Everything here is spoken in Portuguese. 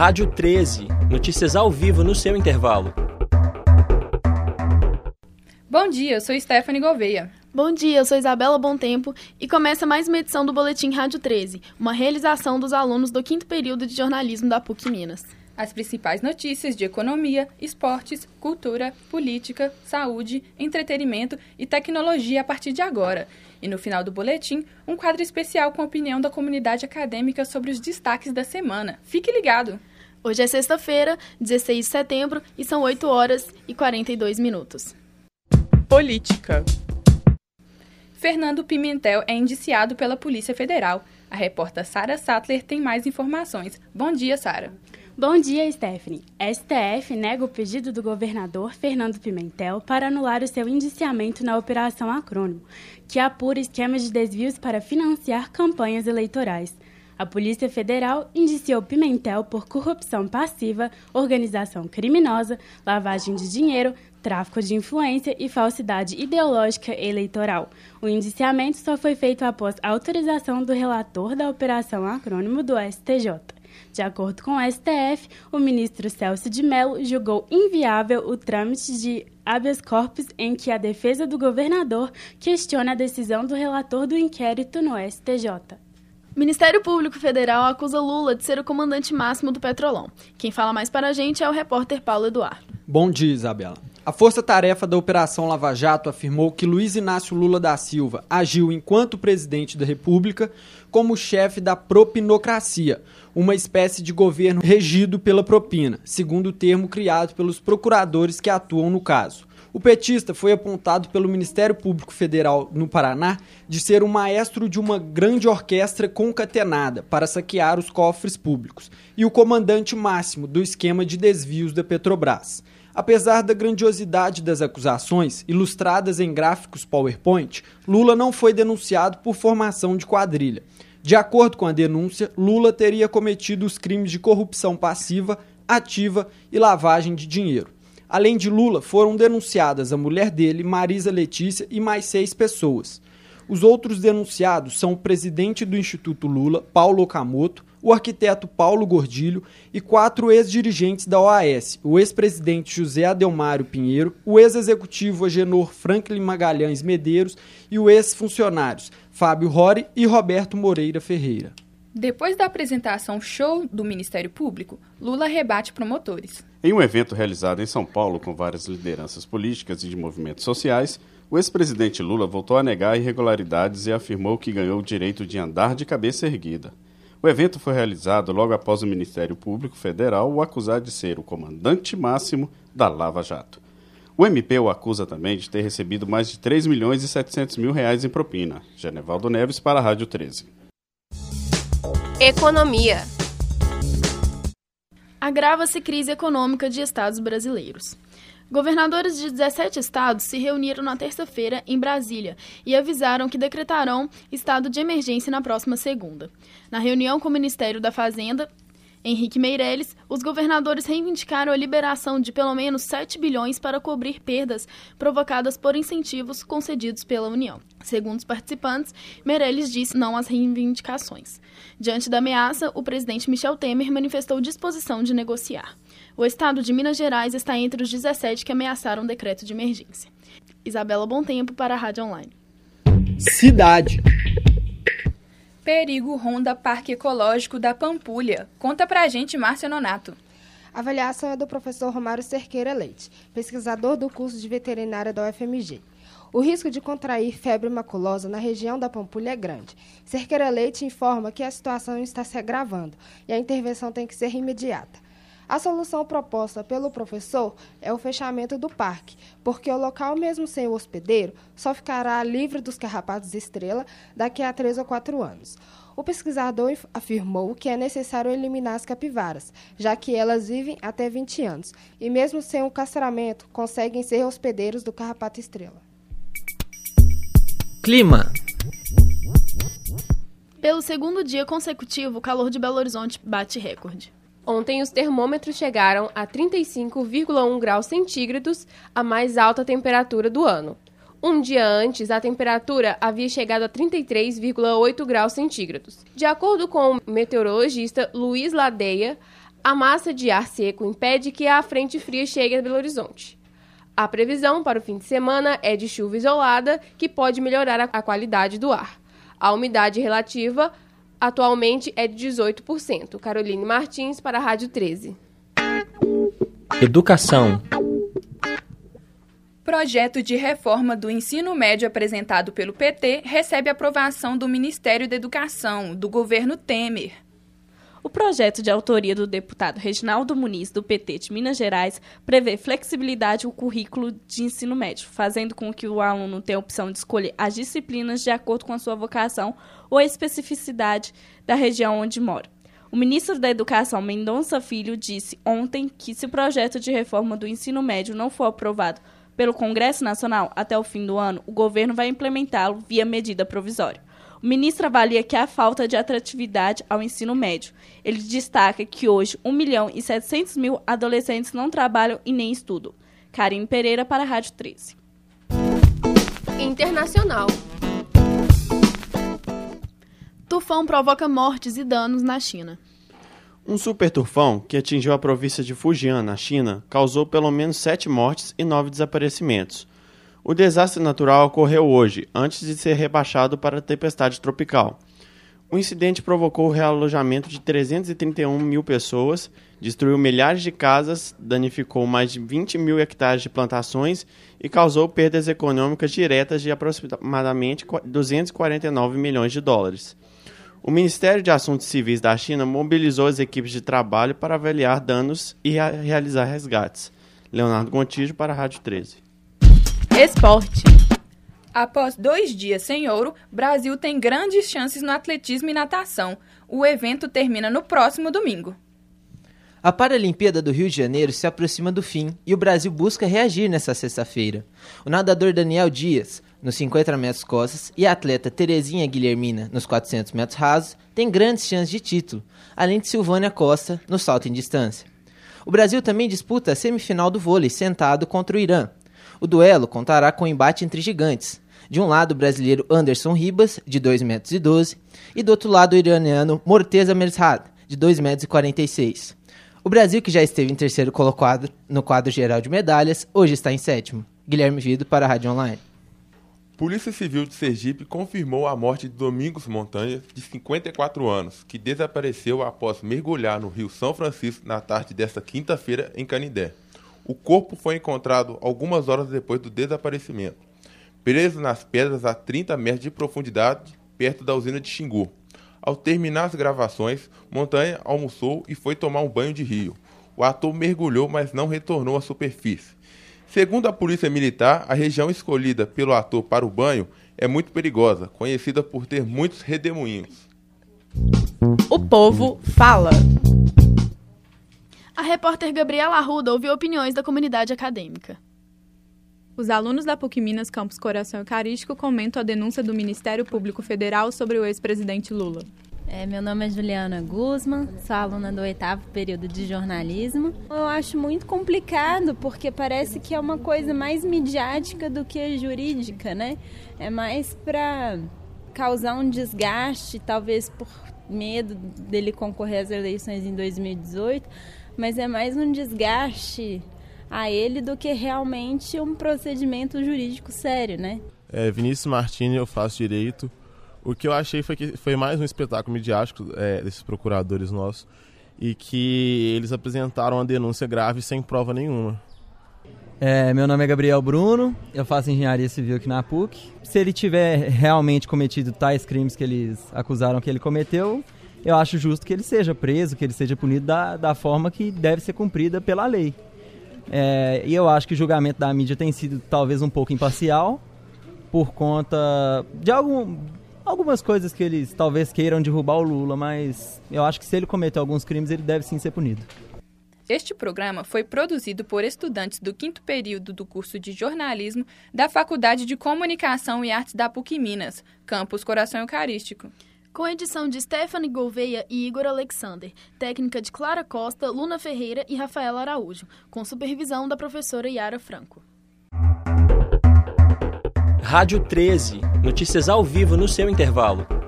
Rádio 13. Notícias ao vivo no seu intervalo. Bom dia, eu sou Stephanie Gouveia. Bom dia, eu sou Isabela Bom Tempo e começa mais uma edição do Boletim Rádio 13, uma realização dos alunos do quinto período de jornalismo da PUC Minas. As principais notícias de economia, esportes, cultura, política, saúde, entretenimento e tecnologia a partir de agora. E no final do boletim, um quadro especial com a opinião da comunidade acadêmica sobre os destaques da semana. Fique ligado! Hoje é sexta-feira, 16 de setembro, e são 8 horas e 42 minutos. Política. Fernando Pimentel é indiciado pela Polícia Federal. A repórter Sara Sattler tem mais informações. Bom dia, Sara. Bom dia, Stephanie. STF nega o pedido do governador Fernando Pimentel para anular o seu indiciamento na Operação Acrônimo, que apura esquemas de desvios para financiar campanhas eleitorais. A Polícia Federal indiciou Pimentel por corrupção passiva, organização criminosa, lavagem de dinheiro, tráfico de influência e falsidade ideológica eleitoral. O indiciamento só foi feito após autorização do relator da operação acrônimo do STJ. De acordo com o STF, o ministro Celso de Mello julgou inviável o trâmite de habeas corpus em que a defesa do governador questiona a decisão do relator do inquérito no STJ. Ministério Público Federal acusa Lula de ser o comandante máximo do Petrolão. Quem fala mais para a gente é o repórter Paulo Eduardo. Bom dia, Isabela. A força-tarefa da Operação Lava Jato afirmou que Luiz Inácio Lula da Silva agiu enquanto presidente da República como chefe da propinocracia, uma espécie de governo regido pela propina, segundo o termo criado pelos procuradores que atuam no caso. O petista foi apontado pelo Ministério Público Federal no Paraná de ser o maestro de uma grande orquestra concatenada para saquear os cofres públicos e o comandante máximo do esquema de desvios da Petrobras. Apesar da grandiosidade das acusações, ilustradas em gráficos PowerPoint, Lula não foi denunciado por formação de quadrilha. De acordo com a denúncia, Lula teria cometido os crimes de corrupção passiva, ativa e lavagem de dinheiro. Além de Lula, foram denunciadas a mulher dele, Marisa Letícia, e mais seis pessoas. Os outros denunciados são o presidente do Instituto Lula, Paulo Okamoto, o arquiteto Paulo Gordilho e quatro ex-dirigentes da OAS, o ex-presidente José Adelmário Pinheiro, o ex-executivo Agenor Franklin Magalhães Medeiros e o ex-funcionários Fábio Rori e Roberto Moreira Ferreira. Depois da apresentação show do Ministério Público, Lula rebate promotores. Em um evento realizado em São Paulo com várias lideranças políticas e de movimentos sociais, o ex-presidente Lula voltou a negar irregularidades e afirmou que ganhou o direito de andar de cabeça erguida. O evento foi realizado logo após o Ministério Público Federal o acusar de ser o comandante máximo da Lava Jato. O MP o acusa também de ter recebido mais de 3 milhões e 700 mil reais em propina. Genevaldo Neves para a Rádio 13. Economia. Agrava-se crise econômica de estados brasileiros. Governadores de 17 estados se reuniram na terça-feira em Brasília e avisaram que decretarão estado de emergência na próxima segunda. Na reunião com o Ministério da Fazenda, Henrique Meirelles, os governadores reivindicaram a liberação de pelo menos 7 bilhões para cobrir perdas provocadas por incentivos concedidos pela União. Segundo os participantes, Meirelles disse não às reivindicações. Diante da ameaça, o presidente Michel Temer manifestou disposição de negociar. O estado de Minas Gerais está entre os 17 que ameaçaram o decreto de emergência. Isabela Bom Tempo para a Rádio Online. Cidade. Perigo ronda Parque Ecológico da Pampulha. Conta pra gente, Márcia Nonato. A avaliação é do professor Romário Cerqueira Leite, pesquisador do curso de veterinária da UFMG. O risco de contrair febre maculosa na região da Pampulha é grande. Cerqueira Leite informa que a situação está se agravando e a intervenção tem que ser imediata. A solução proposta pelo professor é o fechamento do parque, porque o local, mesmo sem o hospedeiro, só ficará livre dos carrapatos estrela daqui a três ou quatro anos. O pesquisador afirmou que é necessário eliminar as capivaras, já que elas vivem até 20 anos e, mesmo sem o castramento, conseguem ser hospedeiros do carrapato estrela. Clima. Pelo segundo dia consecutivo, o calor de Belo Horizonte bate recorde. Ontem, os termômetros chegaram a 35,1 graus centígrados, a mais alta temperatura do ano. Um dia antes, a temperatura havia chegado a 33,8 graus centígrados. De acordo com o meteorologista Luiz Ladeia, A massa de ar seco impede que a frente fria chegue a Belo Horizonte. A previsão para o fim de semana é de chuva isolada, que pode melhorar a qualidade do ar. A umidade relativa atualmente é de 18%. Caroline Martins para a Rádio 13. Educação. Projeto de reforma do ensino médio apresentado pelo PT recebe aprovação do Ministério da Educação, do governo Temer. O projeto de autoria do deputado Reginaldo Muniz, do PT de Minas Gerais, prevê flexibilidade no currículo de ensino médio, fazendo com que o aluno tenha a opção de escolher as disciplinas de acordo com a sua vocação ou a especificidade da região onde mora. O ministro da Educação, Mendonça Filho, disse ontem que se o projeto de reforma do ensino médio não for aprovado pelo Congresso Nacional até o fim do ano, o governo vai implementá-lo via medida provisória. O ministro avalia que há falta de atratividade ao ensino médio. Ele destaca que hoje 1 milhão e 700 mil adolescentes não trabalham e nem estudam. Karine Pereira para a Rádio 13. Internacional. Tufão provoca mortes e danos na China. Um super tufão que atingiu a província de Fujian, na China, causou pelo menos sete mortes e nove desaparecimentos. O desastre natural ocorreu hoje, antes de ser rebaixado para tempestade tropical. O incidente provocou o realojamento de 331 mil pessoas, destruiu milhares de casas, danificou mais de 20 mil hectares de plantações e causou perdas econômicas diretas de aproximadamente 249 milhões de dólares. O Ministério de Assuntos Civis da China mobilizou as equipes de trabalho para avaliar danos e realizar resgates. Leonardo Gontijo para a Rádio 13. Esporte. Após dois dias sem ouro, Brasil tem grandes chances no atletismo e natação. O evento termina no próximo domingo. A Paralimpíada do Rio de Janeiro se aproxima do fim e o Brasil busca reagir nessa sexta-feira. O nadador Daniel Dias, nos 50 metros costas, e a atleta Terezinha Guilhermina, nos 400 metros rasos, têm grandes chances de título, além de Silvânia Costa, no salto em distância. O Brasil também disputa a semifinal do vôlei sentado contra o Irã, o duelo contará com um embate entre gigantes. De um lado, o brasileiro Anderson Ribas, de 2,12 metros, e do outro lado, o iraniano Morteza Merzhad, de 2,46 metros. O Brasil, que já esteve em terceiro colocado no quadro geral de medalhas, hoje está em sétimo. Guilherme Vido para a Rádio Online. Polícia Civil de Sergipe confirmou a morte de Domingos Montanha, de 54 anos, que desapareceu após mergulhar no rio São Francisco na tarde desta quinta-feira em Canindé. O corpo foi encontrado algumas horas depois do desaparecimento, preso nas pedras a 30 metros de profundidade, perto da usina de Xingu. Ao terminar as gravações, Montanha almoçou e foi tomar um banho de rio. O ator mergulhou, mas não retornou à superfície. Segundo a Polícia Militar, a região escolhida pelo ator para o banho é muito perigosa, conhecida por ter muitos redemoinhos. O povo fala. A repórter Gabriela Arruda ouviu opiniões da comunidade acadêmica. Os alunos da PUC Minas Campus Coração Eucarístico comentam a denúncia do Ministério Público Federal sobre o ex-presidente Lula. É, meu nome é Juliana Guzman, sou aluna do oitavo período de jornalismo. Eu acho muito complicado porque parece que é uma coisa mais midiática do que jurídica, né? É mais para causar um desgaste, talvez por medo dele concorrer às eleições em 2018 mas é mais um desgaste a ele do que realmente um procedimento jurídico sério, né? É, Vinícius Martini, eu faço direito. O que eu achei foi que foi mais um espetáculo midiático é, desses procuradores nossos e que eles apresentaram uma denúncia grave sem prova nenhuma. É, meu nome é Gabriel Bruno, eu faço engenharia civil aqui na PUC. Se ele tiver realmente cometido tais crimes que eles acusaram que ele cometeu, eu acho justo que ele seja preso, que ele seja punido da, da forma que deve ser cumprida pela lei. É, e eu acho que o julgamento da mídia tem sido talvez um pouco imparcial, por conta de algum, algumas coisas que eles talvez queiram derrubar o Lula, mas eu acho que se ele cometer alguns crimes, ele deve sim ser punido. Este programa foi produzido por estudantes do quinto período do curso de jornalismo da Faculdade de Comunicação e Artes da PUC Minas, campus Coração Eucarístico. Com edição de Stephanie Gouveia e Igor Alexander, técnica de Clara Costa, Luna Ferreira e Rafaela Araújo, com supervisão da professora Yara Franco. Rádio 13, notícias ao vivo no seu intervalo.